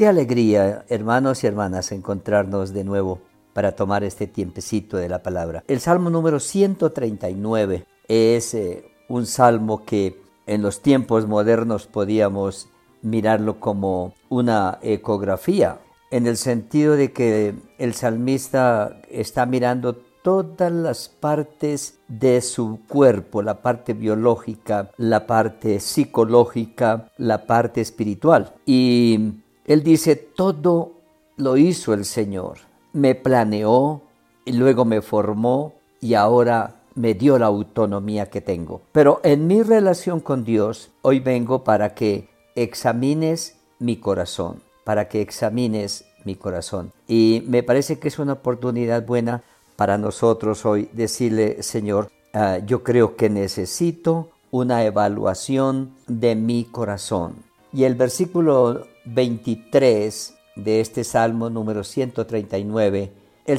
Qué alegría, hermanos y hermanas, encontrarnos de nuevo para tomar este tiempecito de la palabra. El Salmo número 139 es eh, un salmo que en los tiempos modernos podíamos mirarlo como una ecografía, en el sentido de que el salmista está mirando todas las partes de su cuerpo, la parte biológica, la parte psicológica, la parte espiritual. Y él dice, todo lo hizo el Señor. Me planeó y luego me formó y ahora me dio la autonomía que tengo. Pero en mi relación con Dios, hoy vengo para que examines mi corazón, para que examines mi corazón. Y me parece que es una oportunidad buena para nosotros hoy decirle, Señor, ah, yo creo que necesito una evaluación de mi corazón. Y el versículo 23 de este Salmo número 139, el,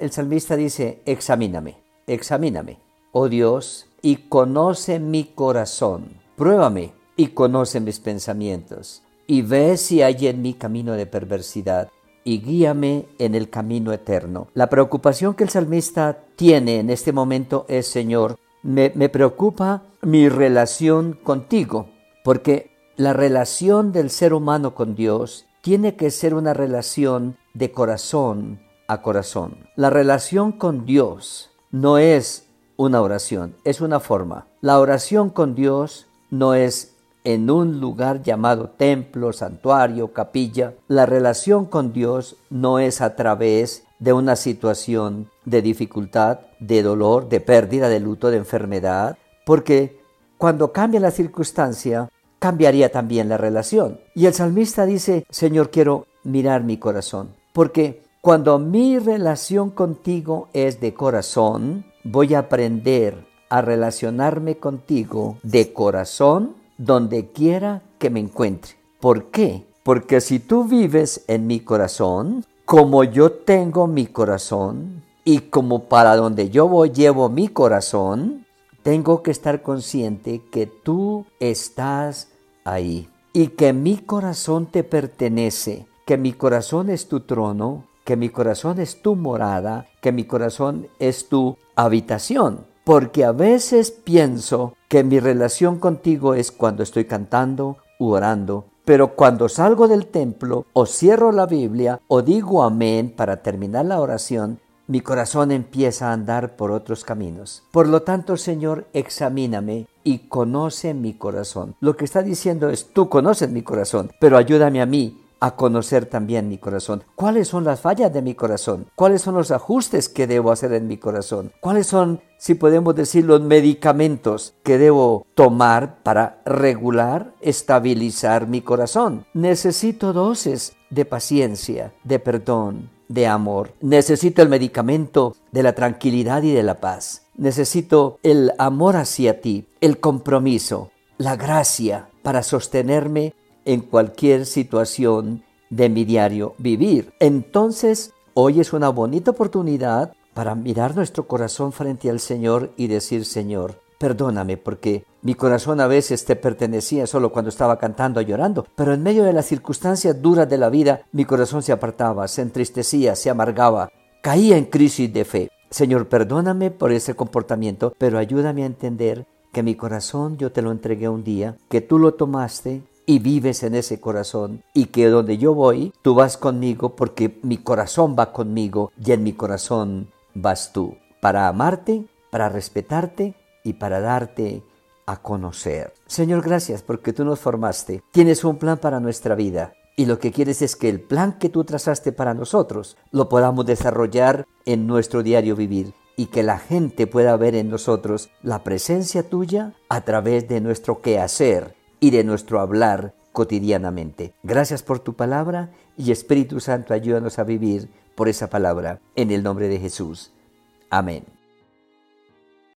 el salmista dice, examíname, examíname, oh Dios, y conoce mi corazón, pruébame y conoce mis pensamientos, y ve si hay en mi camino de perversidad, y guíame en el camino eterno. La preocupación que el salmista tiene en este momento es, Señor, me, me preocupa mi relación contigo, porque la relación del ser humano con Dios tiene que ser una relación de corazón a corazón. La relación con Dios no es una oración, es una forma. La oración con Dios no es en un lugar llamado templo, santuario, capilla. La relación con Dios no es a través de una situación de dificultad, de dolor, de pérdida, de luto, de enfermedad, porque cuando cambia la circunstancia, cambiaría también la relación. Y el salmista dice, Señor, quiero mirar mi corazón, porque cuando mi relación contigo es de corazón, voy a aprender a relacionarme contigo de corazón donde quiera que me encuentre. ¿Por qué? Porque si tú vives en mi corazón, como yo tengo mi corazón, y como para donde yo voy llevo mi corazón, tengo que estar consciente que tú estás ahí y que mi corazón te pertenece, que mi corazón es tu trono, que mi corazón es tu morada, que mi corazón es tu habitación. Porque a veces pienso que mi relación contigo es cuando estoy cantando u orando, pero cuando salgo del templo o cierro la Biblia o digo amén para terminar la oración, mi corazón empieza a andar por otros caminos. Por lo tanto, Señor, examíname y conoce mi corazón. Lo que está diciendo es, tú conoces mi corazón, pero ayúdame a mí a conocer también mi corazón. ¿Cuáles son las fallas de mi corazón? ¿Cuáles son los ajustes que debo hacer en mi corazón? ¿Cuáles son, si podemos decir, los medicamentos que debo tomar para regular, estabilizar mi corazón? Necesito dosis de paciencia, de perdón, de amor. Necesito el medicamento de la tranquilidad y de la paz. Necesito el amor hacia ti, el compromiso, la gracia para sostenerme en cualquier situación de mi diario vivir. Entonces, hoy es una bonita oportunidad para mirar nuestro corazón frente al Señor y decir, Señor, perdóname porque mi corazón a veces te pertenecía solo cuando estaba cantando o llorando, pero en medio de las circunstancias duras de la vida, mi corazón se apartaba, se entristecía, se amargaba, caía en crisis de fe. Señor, perdóname por ese comportamiento, pero ayúdame a entender que mi corazón yo te lo entregué un día, que tú lo tomaste y vives en ese corazón y que donde yo voy, tú vas conmigo porque mi corazón va conmigo y en mi corazón vas tú, para amarte, para respetarte y para darte a conocer. Señor, gracias porque tú nos formaste. Tienes un plan para nuestra vida. Y lo que quieres es que el plan que tú trazaste para nosotros lo podamos desarrollar en nuestro diario vivir y que la gente pueda ver en nosotros la presencia tuya a través de nuestro quehacer y de nuestro hablar cotidianamente. Gracias por tu palabra y Espíritu Santo ayúdanos a vivir por esa palabra en el nombre de Jesús. Amén.